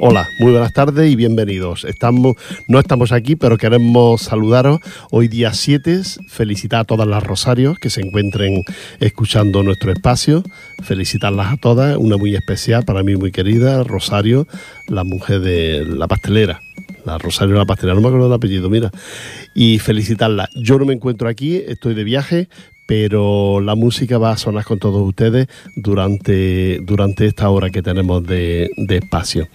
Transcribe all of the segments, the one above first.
Hola, muy buenas tardes y bienvenidos. Estamos, no estamos aquí, pero queremos saludaros hoy día 7, felicitar a todas las Rosarios que se encuentren escuchando nuestro espacio, felicitarlas a todas, una muy especial para mí muy querida, Rosario, la mujer de la pastelera. La Rosario la pastelera, no me acuerdo del apellido, mira. Y felicitarla. Yo no me encuentro aquí, estoy de viaje, pero la música va a sonar con todos ustedes durante, durante esta hora que tenemos de, espacio.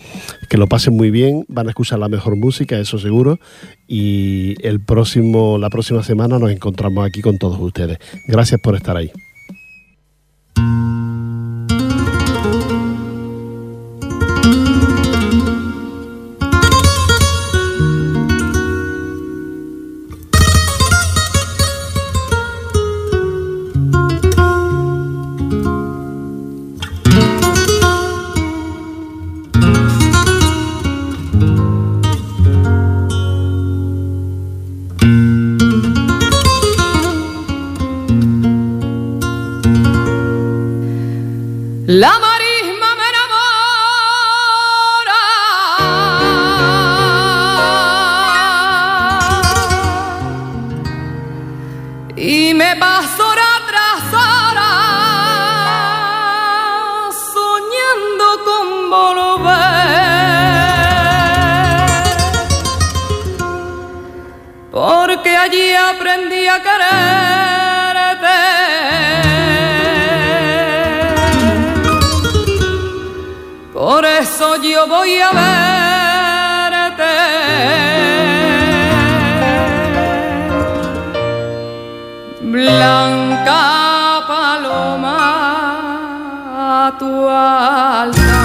Que lo pasen muy bien, van a escuchar la mejor música, eso seguro, y el próximo, la próxima semana nos encontramos aquí con todos ustedes. Gracias por estar ahí. Aprendí a quererte por eso yo voy a verte, blanca paloma, a tu altar.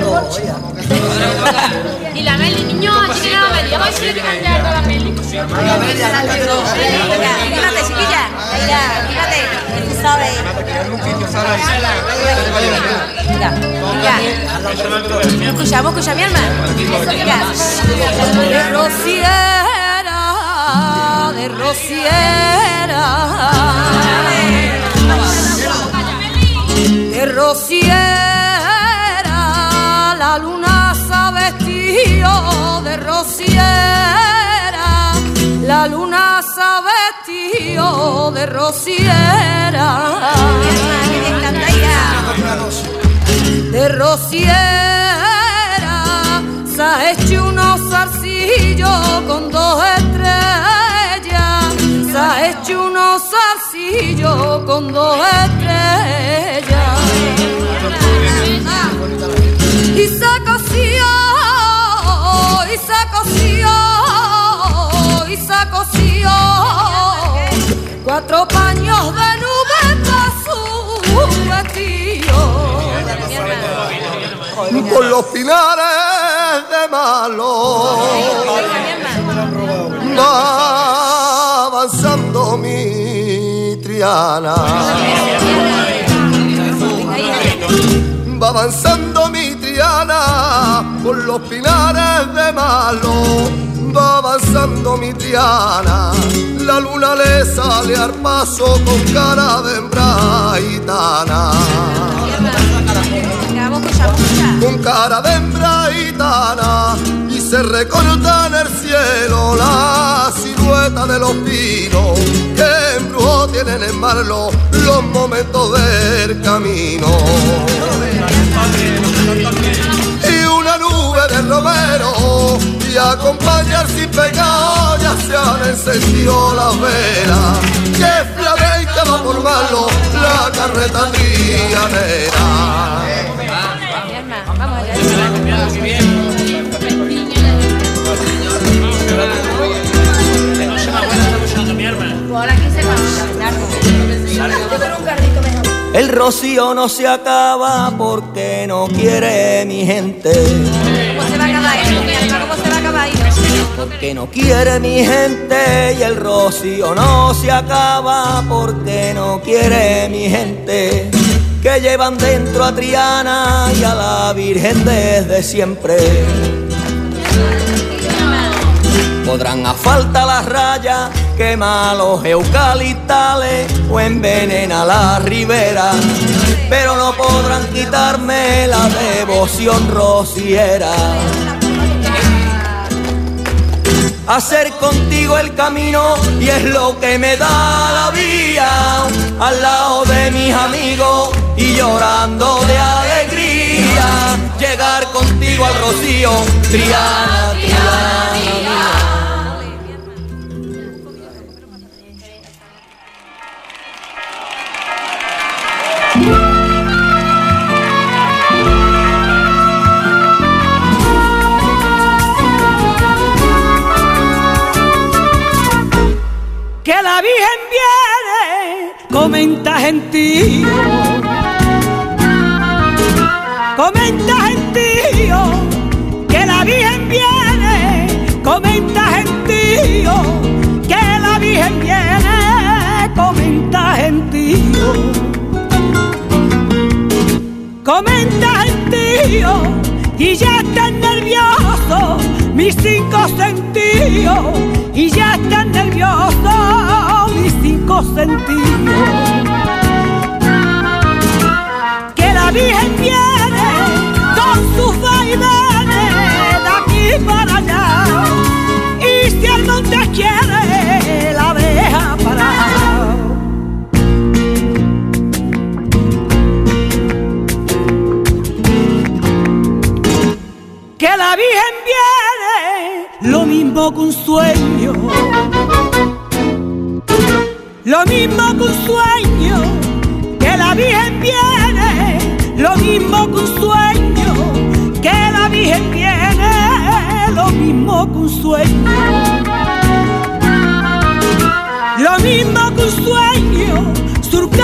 Coche. Y la Meli, niño, Meli, Meli. Escuchamos, escucha mi rociera, de rociera, de rociera, la luna se ha vestido de rociera, la luna se ha vestido de rociera. De rociera se ha hecho unos zarcillos con dos estrellas se ha hecho unos zarcillos con dos estrellas y se coció y se coció y se coció cuatro paños de nube para su vestido por los pinares de malo mi Triana va avanzando mi Triana por los pinares de malo. Va avanzando mi Triana la luna le sale al paso con cara de escucha. con cara de y se recorta en el cielo la silueta de los pinos que en brujo tienen en marlo los momentos del camino. Y una nube de romero y acompañar sin pecado ya se han encendido las velas que flamenca va por malo la carreta trianera Ahora aquí se va. El rocío no se acaba porque no quiere mi gente. ¿Cómo se va a acabar? ¿Cómo se va a acabar? Porque no quiere mi gente y el rocío no se acaba porque no quiere mi gente. Que llevan dentro a Triana y a la Virgen desde siempre. Podrán a falta las rayas, quemar los eucaliptales o envenenar la ribera, pero no podrán quitarme la devoción rociera. Hacer contigo el camino y es lo que me da la vía. Al lado de mis amigos y llorando de alegría. Llegar contigo al rocío Triana, Triana Virgen viene, comenta gentío. Comenta gentío, que la Virgen viene, comenta gentío, que la Virgen viene, comenta gentío. Comenta gentío, y ya está nervioso mis cinco sentidos y ya están nerviosos cinco sentidos. Que la Virgen viene con sus vaivenes de aquí para allá y si el monte quiere la deja parar. Que la Virgen viene lo mismo que un sueño. Lo mismo que un sueño, que la Virgen viene, lo mismo que un sueño, que la Virgen viene, lo mismo que un sueño. Lo mismo que un sueño, surcando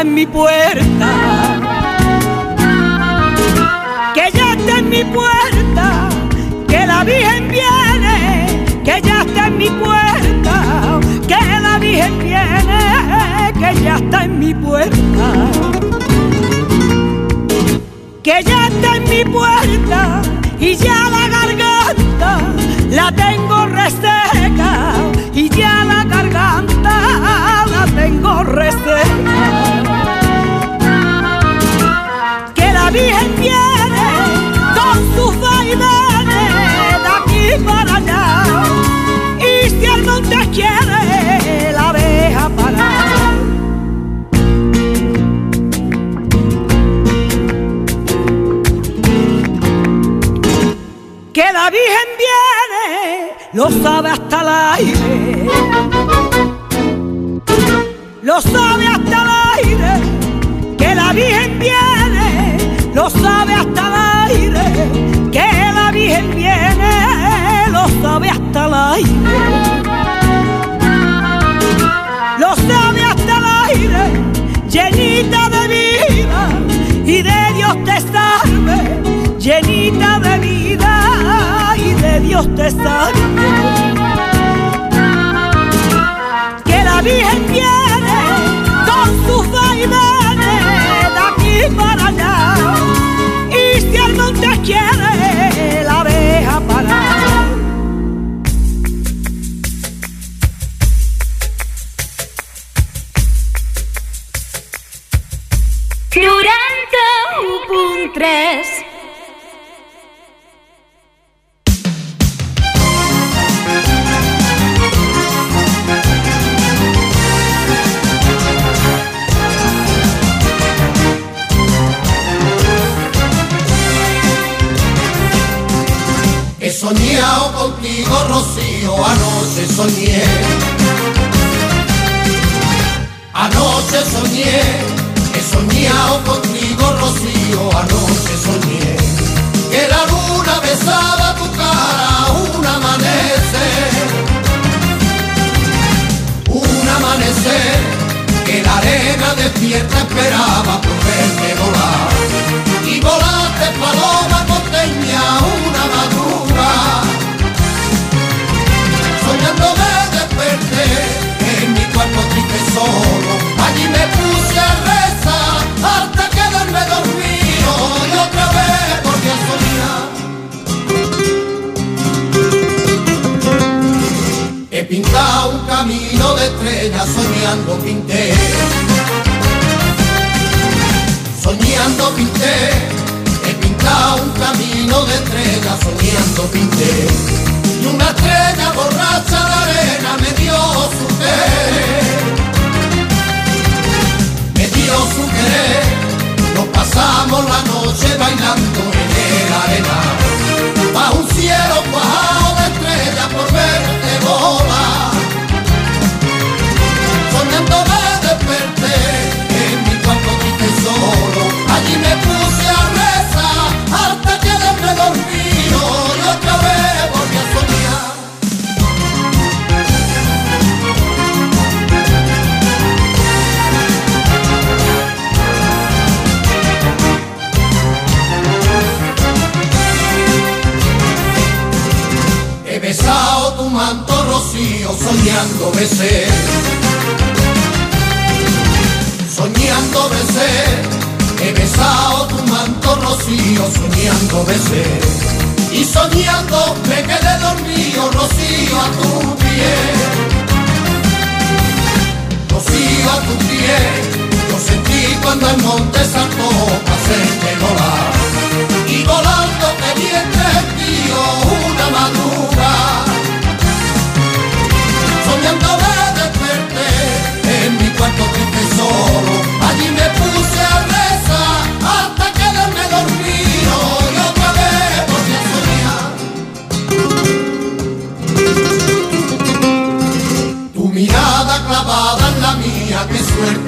en mi puerta. Que ya está en mi puerta. Que la Virgen viene, que ya está en mi puerta. Que la Virgen viene, que ya está en mi puerta. Que ya está en mi puerta y ya la garganta la tengo reseca y ya la garganta la tengo reseca. Sabe hasta el aire. Lo sabe hasta el aire. Que la Virgen viene, lo sabe hasta el aire. Que la Virgen viene, lo sabe hasta el aire. Lo sabe hasta el aire, llenita de vida y de Dios te salve, llenita de vida y de Dios te salve. Esperaba por verte volar. Y volaste paloma costeña una madrugada. Soñando me desperté en mi cuarto triste solo. Allí me puse a rezar hasta quedarme dormido y otra vez volví a soñar. He pintado un camino de estrellas soñando pinté. Soñando pinté, he pintado un camino de estrellas soñando pinté. Y una estrella borracha de arena me dio su querer. Me dio su querer, nos pasamos la noche bailando en el arena. Bajo un cielo cuajado de estrellas por verte volar. Allí me puse a rezar hasta quedarme dormido y otra vez volví a soñar. He besado tu manto rocío soñando besé. Soñando besé. He besado tu manto rocío soñando besé. Y soñando me quedé dormido rocío a tu pie. Rocío a tu pie. Yo sentí cuando el monte saltó pasé que volar. Y volando te vi entre una madrugada.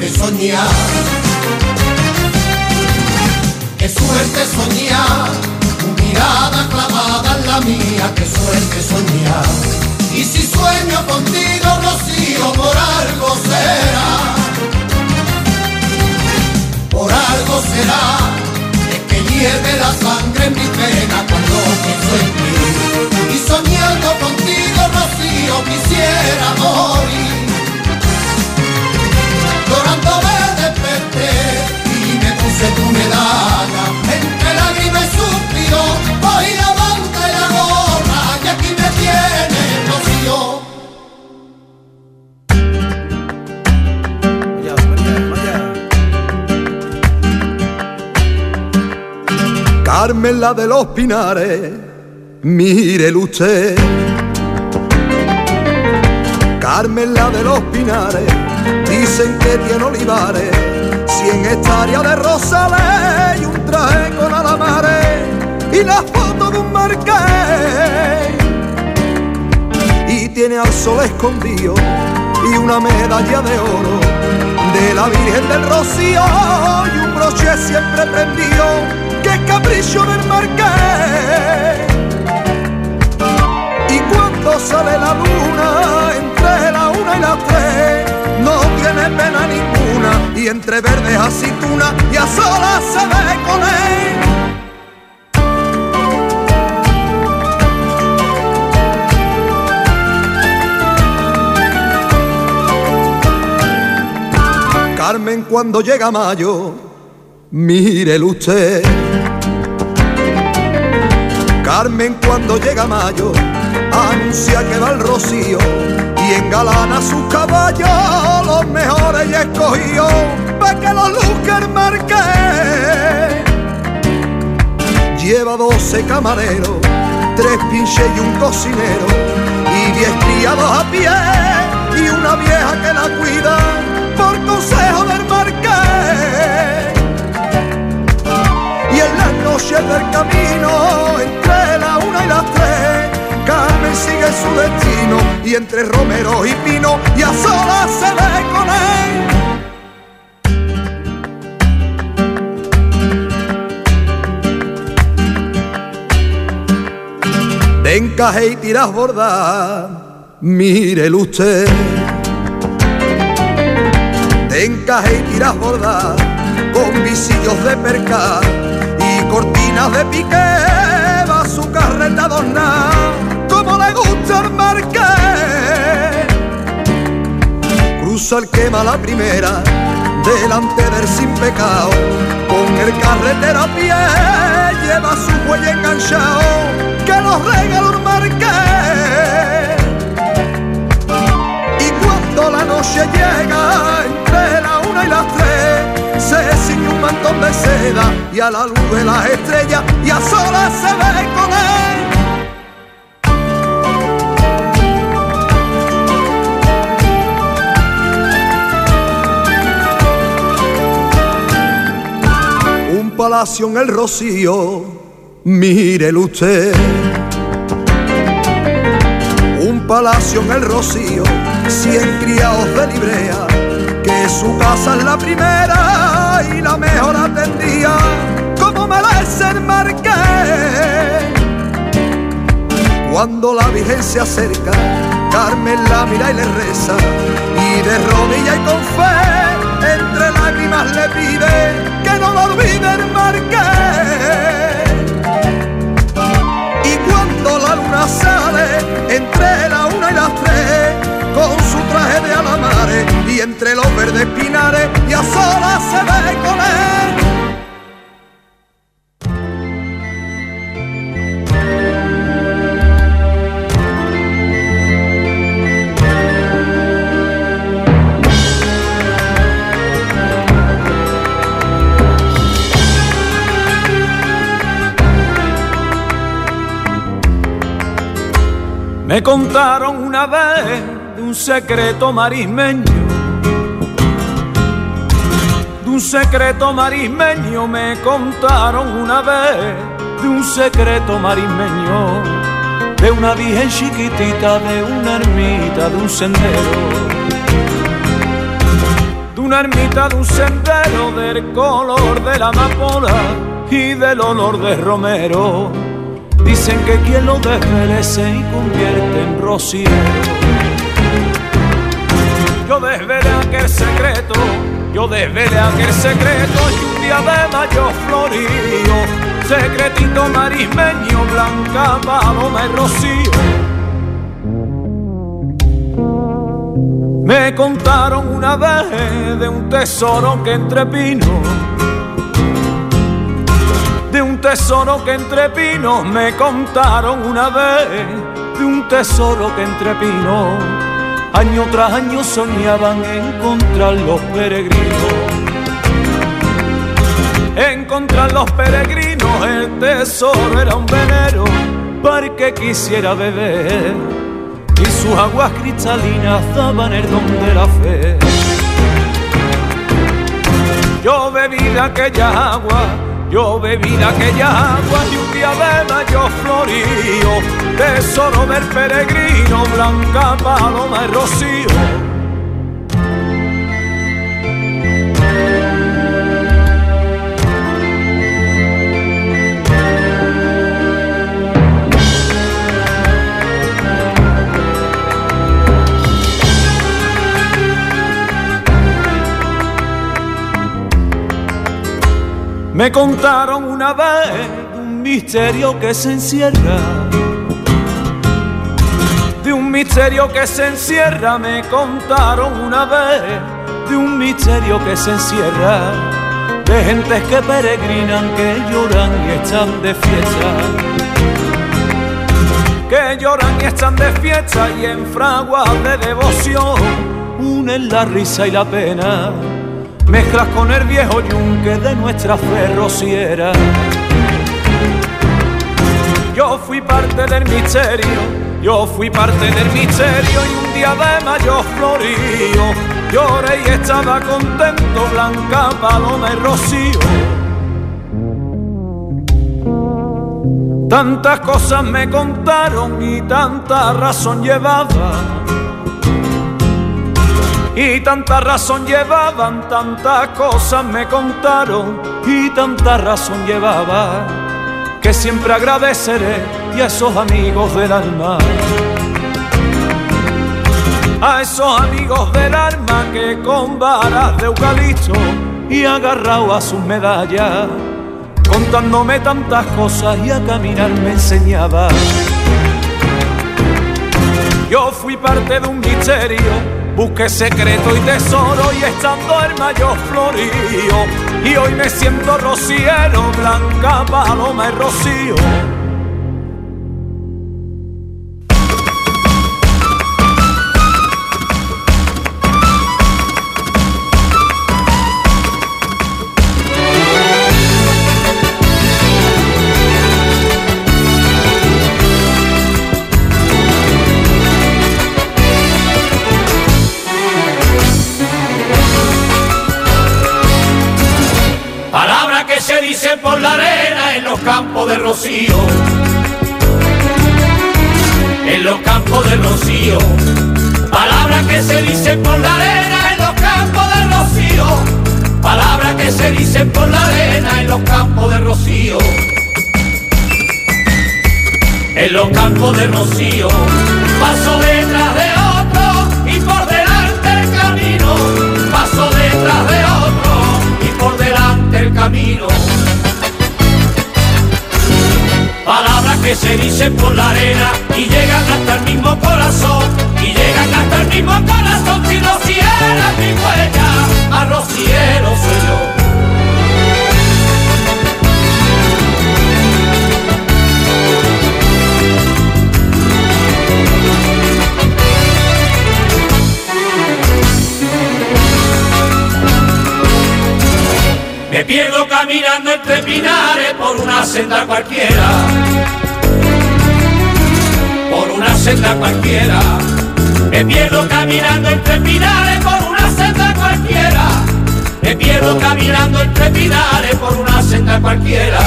Suerte soñar. Qué suerte soñar, tu mirada clavada en la mía, qué suerte soñar. Y si sueño contigo, Rocío, por algo será. Por algo será, es que hierve la sangre en mi pena cuando pienso en ti. Y soñando contigo, Rocío, quisiera morir. Carmen la de los Pinares, mire usted. Carmen la de los Pinares, dicen que tiene olivares, cien hectáreas de rosales y un traje con alamares y la foto de un marqués. Y tiene al sol escondido y una medalla de oro. De la Virgen del Rocío y un broche siempre prendido que capricho del marqués. Y cuando sale la luna entre la una y las tres, no tiene pena ninguna y entre verdes aceituna y a solas se ve con él. Carmen cuando llega mayo, mírelo usted. Carmen cuando llega mayo, anuncia que va el rocío y engalana sus caballos, los mejores y escogió, pa' que los luzca el marqués. Lleva doce camareros, tres pinches y un cocinero, y diez criados a pie, y una vieja que la cuida por consejo del marqués. Y en las noches del camino, y entre Romero y Pino, y a solas se ve con él. De encaje y tiras bordar, mírelo usted. De encaje y tiras bordar, con visillos de percal y cortinas de piqué, va su carreta adornada, como le gusta al marqués. El quema la primera, delante del sin pecado, con el carretero a pie, lleva su cuello enganchado, que los regaló marqués. Y cuando la noche llega, entre la una y las tres, se ciñe un mantón de seda y a la luz de las estrellas y a solas se ve con él. Palacio en el rocío, mírelo usted. Un palacio en el rocío, cien criados de librea, que su casa es la primera y la mejor alegría como merece el marqués. Cuando la Virgen se acerca, Carmen la mira y le reza, y de rodilla y con fe, entre lágrimas le pide que no lo olvide el marqués. Y cuando la luna sale, entre la una y las tres, con su traje de alamares y entre los verdes pinares, y a solas se ve con él. Me contaron una vez de un secreto marismeño. De un secreto marismeño me contaron una vez de un secreto marismeño. De una virgen chiquitita, de una ermita, de un sendero. De una ermita, de un sendero, del color de la amapola y del olor de romero Dicen que quien lo desvelece y convierte en rociero. Yo desvelé aquel secreto, yo desvelé aquel secreto y un día de mayo florío, secretito marismeño, blanca, paloma y rocío. Me contaron una vez de un tesoro que entre pinos un tesoro que entre pinos me contaron una vez, de un tesoro que entre pinos año tras año soñaban encontrar los peregrinos. Encontrar los peregrinos, el tesoro era un venero para que quisiera beber y sus aguas cristalinas daban el don de la fe. Yo bebí de aquella agua yo bebí de aquella agua día de mayo florío, tesoro del peregrino, blanca paloma y rocío. Me contaron una vez un misterio que se encierra. De un misterio que se encierra, me contaron una vez de un misterio que se encierra. De gentes que peregrinan, que lloran y están de fiesta. Que lloran y están de fiesta y en fraguas de devoción unen la risa y la pena mezclas con el viejo yunque de nuestra fe rociera. Yo fui parte del misterio, yo fui parte del misterio y un día de mayo florío, lloré y estaba contento, blanca paloma y rocío. Tantas cosas me contaron y tanta razón llevaba y tanta razón llevaban, tantas cosas me contaron y tanta razón llevaba que siempre agradeceré y a esos amigos del alma. A esos amigos del alma que con varas de eucalipto y agarrado a sus medallas, contándome tantas cosas y a caminar me enseñaba. Yo fui parte de un misterio Busqué secreto y tesoro y estando el mayor florío. Y hoy me siento rociero, blanca paloma y rocío. Dicen por la arena en los campos de rocío. En los campos de rocío, paso detrás de otro y por delante el camino, paso detrás de otro y por delante el camino. Palabras que se dicen por la arena y llegan hasta el mismo corazón, y llegan hasta el mismo corazón si rociera mi huella, más rociero soy yo. Me pierdo caminando entre pinares por una senda cualquiera. Por una senda cualquiera. Me pierdo caminando entre pinares por una senda cualquiera. Me pierdo caminando entre pinares por una senda cualquiera.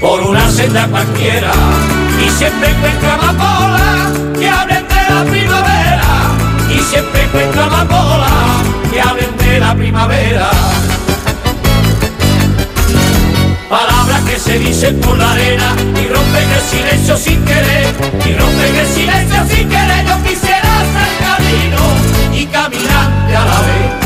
Por una senda cualquiera. Y siempre encuentro amapolas que hablen de la primavera. Y siempre encuentro amapolas que hablen de la primavera. Palabras que se dicen por la arena y rompen el silencio sin querer, y rompen el silencio sin querer. Yo quisiera ser camino y caminante a la vez.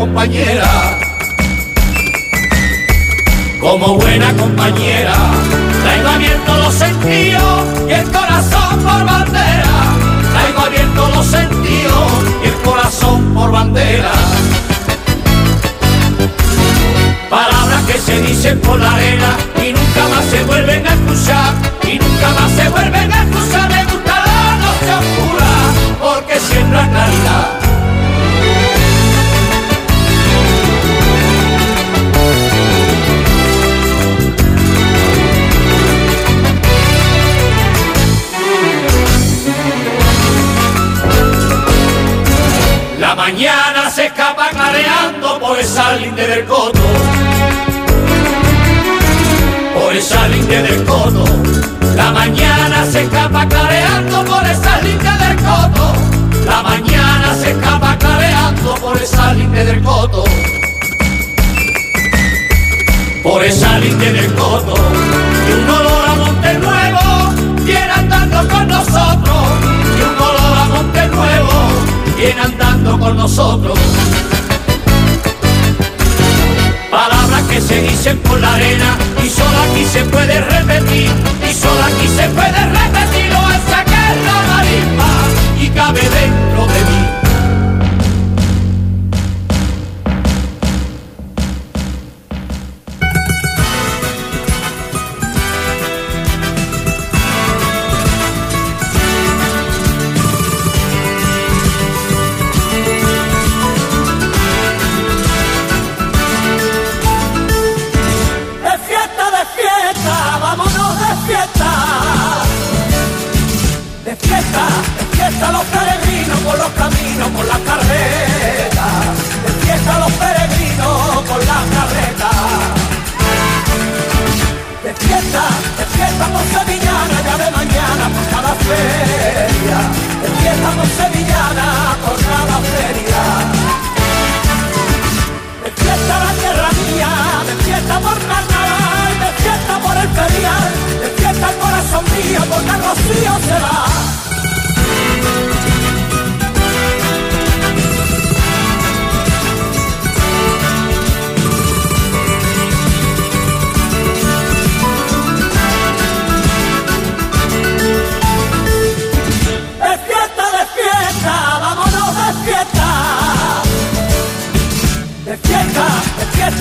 Compañera. Como buena compañera. Traigo abiertos los sentidos y el corazón por bandera. Traigo abiertos los sentidos y el corazón por bandera. Palabras que se dicen por la arena y nunca más se vuelven a escuchar. Y nunca más se vuelven a escuchar. Mañana se escapa careando por esa linde del coto. Por esa linde del coto. La mañana se escapa careando por esa linde del coto. La mañana se escapa careando por esa linde del coto. Por esa linde del coto. Nosotros. Palabras que se dicen por la arena y solo aquí se puede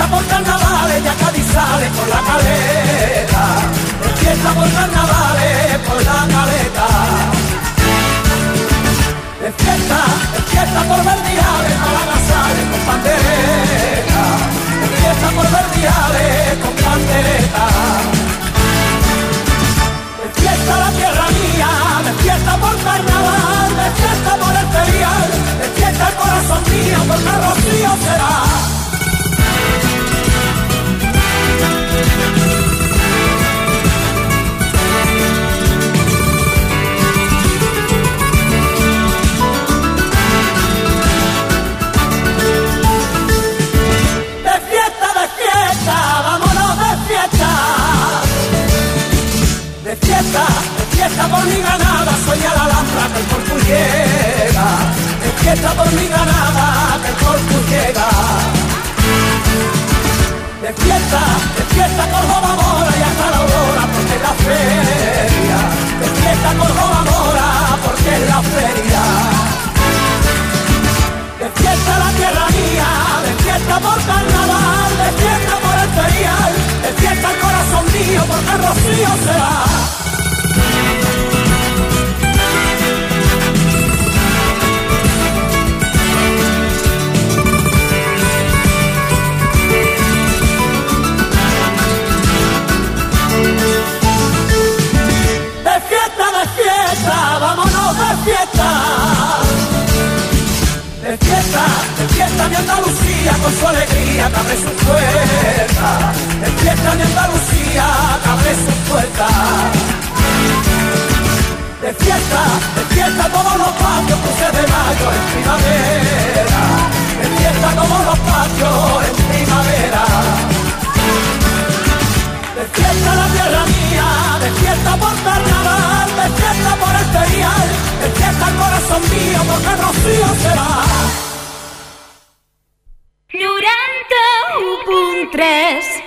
por carnavales, ya Cádiz sale por la caleta. Fiesta por carnavales, por la caleta. De fiesta, de fiesta fiesta por verdiales, Málaga sale con pandereta, de fiesta por verdiales con pandereta. De fiesta la tierra mía, de fiesta por carnaval, de fiesta por el ferial, de fiesta el corazón mío, porque rocío será. Por mi ganada, sueña la alhambra que el corpus llega. De fiesta por mi ganada, que el corpus llega. De fiesta, de fiesta con Jova Mora y hasta la aurora, porque es la feria. De fiesta con Jova Mora, porque es la feria. De fiesta la tierra mía, de fiesta por carnaval, de fiesta por el ferial, de fiesta el corazón mío, porque el rocío será. Con su alegría abre su puerta. De fiesta mi Andalucía abre su puerta. De fiesta, de fiesta todos los patios, cruces de mayo en primavera. De fiesta todos los patios en primavera. De fiesta la tierra mía, de fiesta por carnaval, de fiesta por el ferial, de fiesta el corazón mío, porque el rocío será. 91.3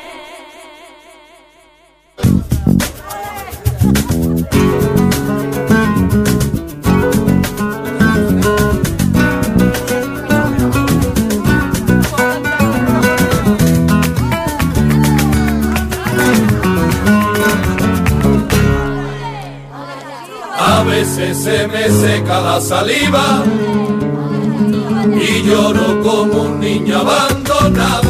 A veces se me seca la saliva y lloro como un niño abandonado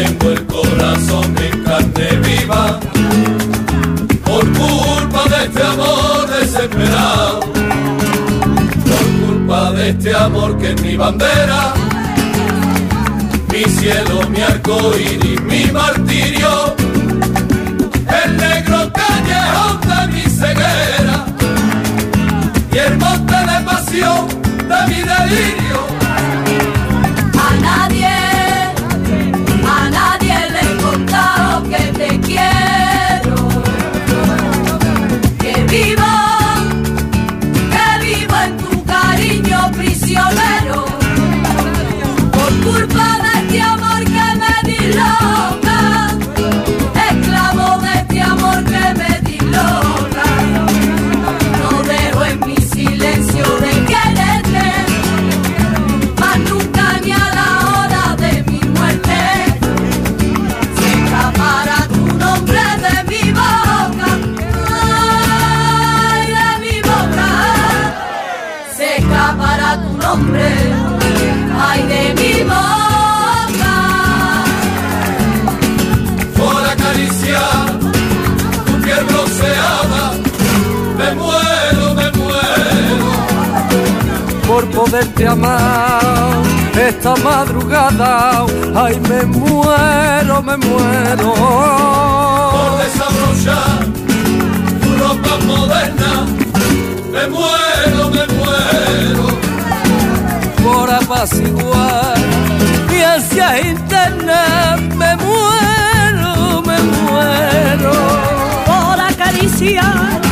tengo el corazón en carne viva. Por culpa de este amor desesperado, por culpa de este amor que es mi bandera, mi cielo, mi arco iris, mi martirio. El negro callejón de mi ceguera por poderte amar esta madrugada. Ay, me muero, me muero. Por desabrochar tu ropa moderna. Me muero, me muero. Por apaciguar mi ansia interna. Me muero, me muero. por acariciar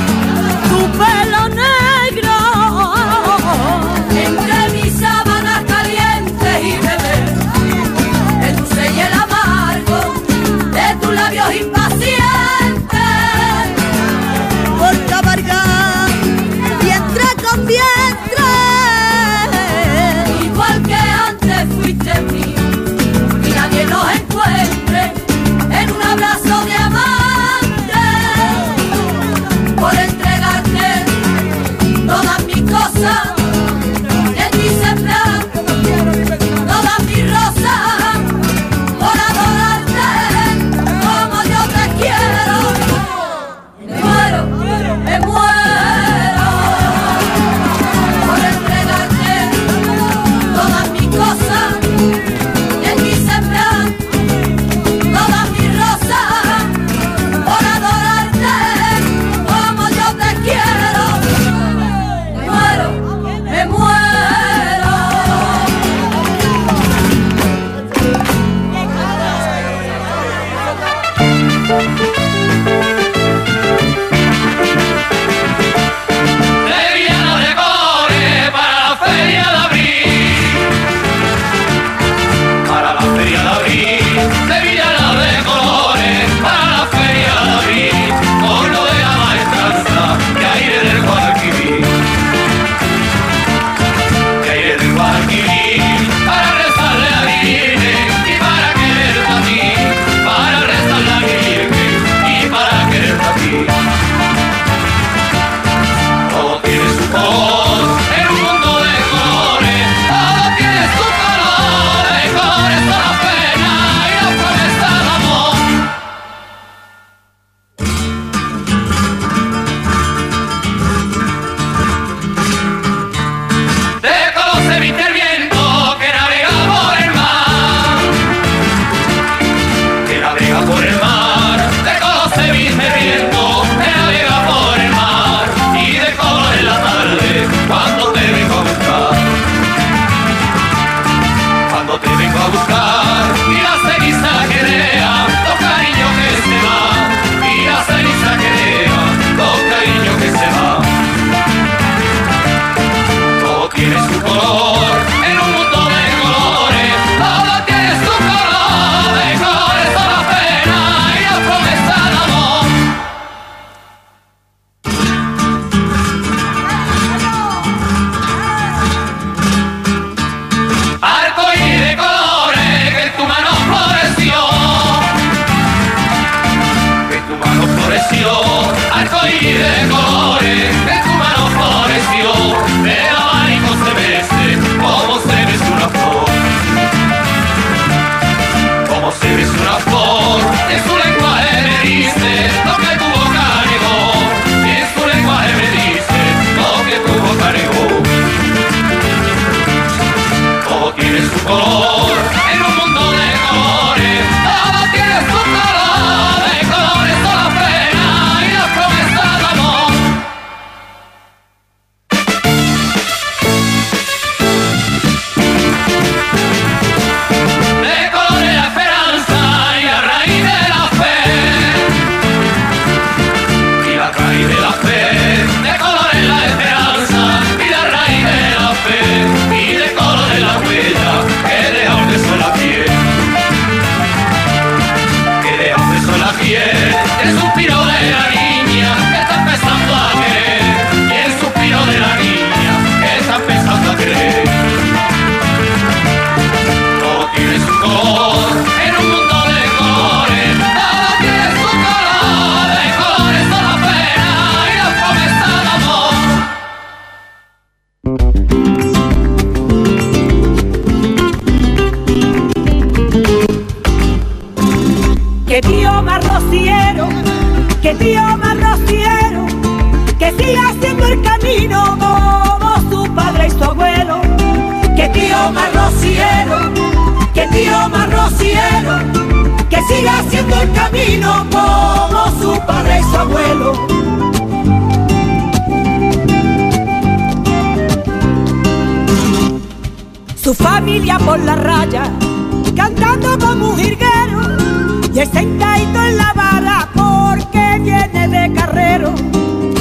y en la vara porque viene de carrero.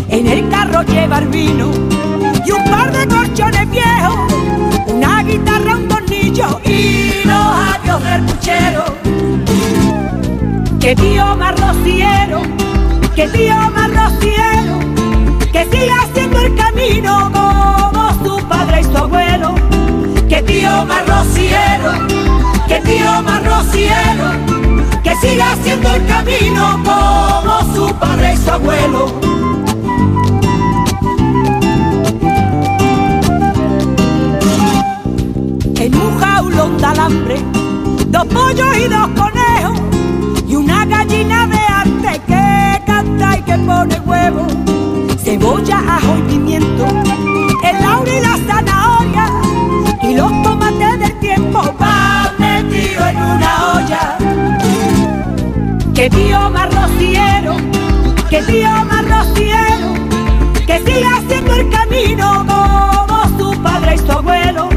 En el carro lleva el vino y un par de colchones viejos, una guitarra, un tornillo y los adiós del puchero. Que tío más rociero, que tío más rociero, que siga haciendo el camino como su padre y su abuelo. Que tío más que tío más rociero, siga haciendo el camino como su padre y su abuelo. En un jaulón de alambre, dos pollos y dos conejos, y una gallina de arte que canta y que pone huevo, cebolla, ajo y pimiento, Más rociero, que más rociero, que siga haciendo el camino como su padre y su abuelo.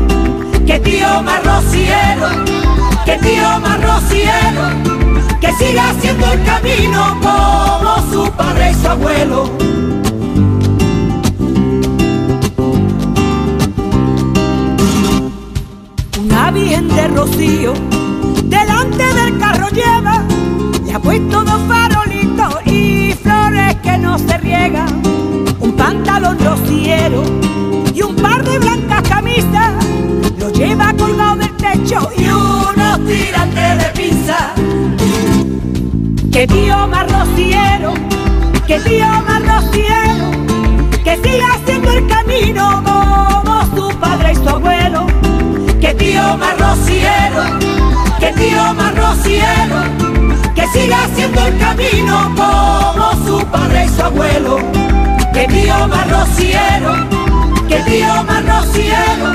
Que tío más rociero, que tío más rociero, que siga haciendo el camino como su padre y su abuelo. Una virgen de rocío delante del carro lleva, le ha puesto más rociero, que siga haciendo el camino como su padre y su abuelo. Que tío más rociero, que tío más rociero, que siga haciendo el camino como su padre y su abuelo. Que tío más rociero, que tío más rociero,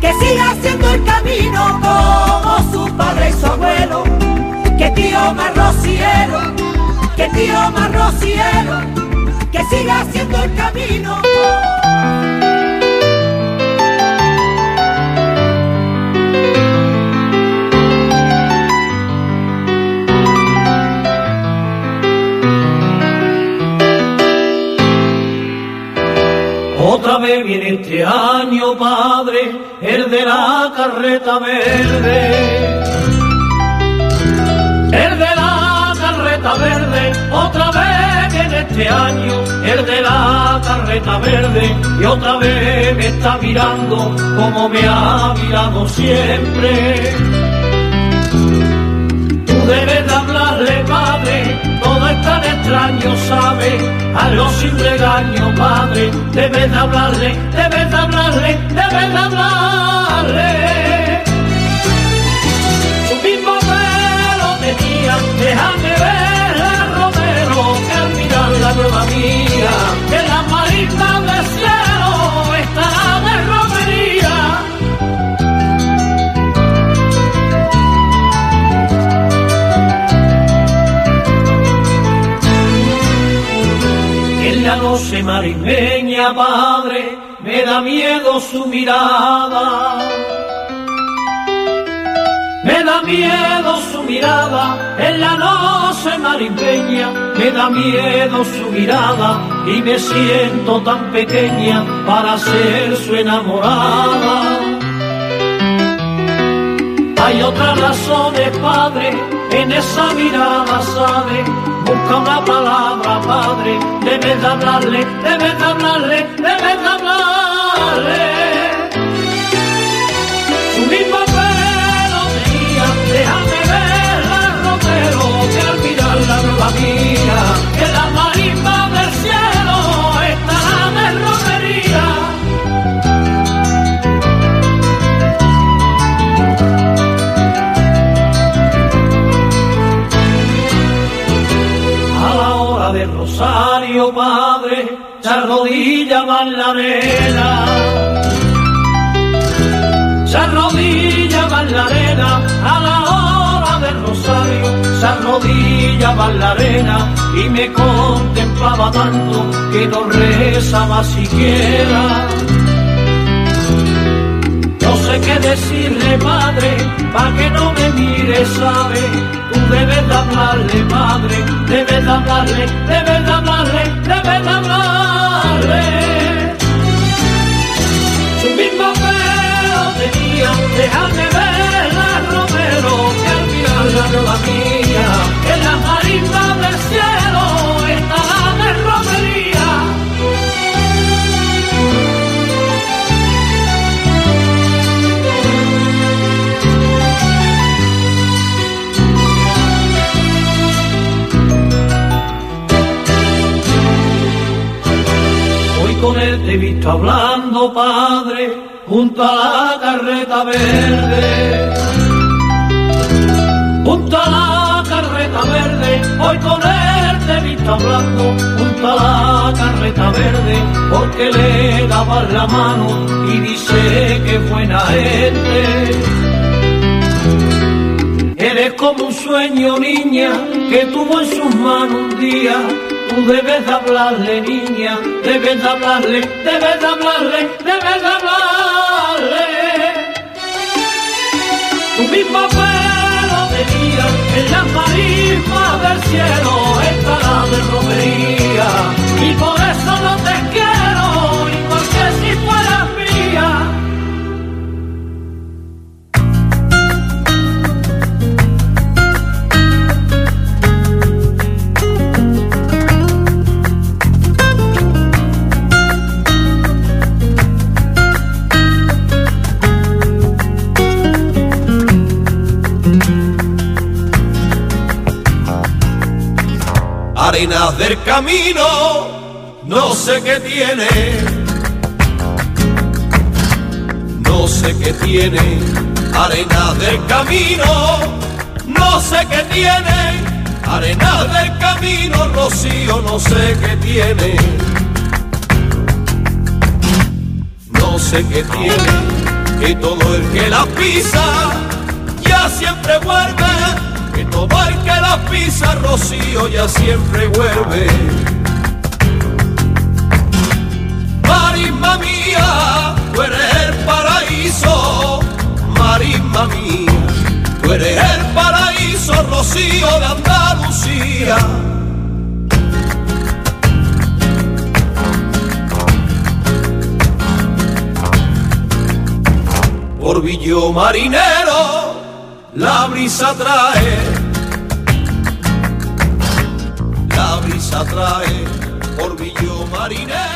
que siga haciendo el camino como su padre y su abuelo. Que tío más rociero, que tío más que siga haciendo el camino. Otra vez viene este año, padre, el de la carreta verde. El de la carreta verde, otra vez viene este año, el de la carreta verde, y otra vez me está mirando como me ha mirado siempre. Tú debes de hablarle, padre, todo es tan extraño, sabe, algo sin regaño, padre, debes de hablarle, debes de hablarle, debes de hablarle. La noche marismeña, padre, me da miedo su mirada. Me da miedo su mirada en la noche marismeña, me da miedo su mirada y me siento tan pequeña para ser su enamorada. Hay otras razones, padre, en esa mirada, sabe. Busca una palabra, padre, debes de hablarle, debes de hablarle, debes de hablarle. Su mismo pelo tenía, déjame ver el romero, que al mirar la nueva mía, que la rosario, padre, se arrodillaban la arena. Se arrodillaban la arena a la hora del rosario, se arrodillaban la arena y me contemplaba tanto que no rezaba siquiera no sé qué decirle madre, pa' que no me mire, sabe, tú debes de hablarle madre, debes de hablarle, debes de hablarle, debes de hablarle. Su mismo pelo tenía, déjame ver la romero, que al no la mía, en la marisma del con él te he visto hablando, padre, junto a la carreta verde. Junto a la carreta verde, hoy con él te he visto hablando, junto a la carreta verde, porque le daban la mano y dice que buena gente. Eres como un sueño, niña, que tuvo en sus manos un día. Tú debes de hablarle, niña, debes de hablarle, debes de hablarle, debes de hablarle. Tu mismo pelo tenía en las marismas del cielo, estará de romería. Y por eso no te quiero, camino, no sé qué tiene, no sé qué tiene. Arenas del camino, no sé qué tiene. Arenas del camino, Rocío, no sé qué tiene. No sé qué tiene, que todo el que la pisa ya siempre vuelve el que la pisa Rocío ya siempre vuelve. Marisma mía, tú eres el paraíso, marisma mía, tú eres el paraíso Rocío de Andalucía. Por Marinero la brisa trae, brisa trae por Villo Marinero.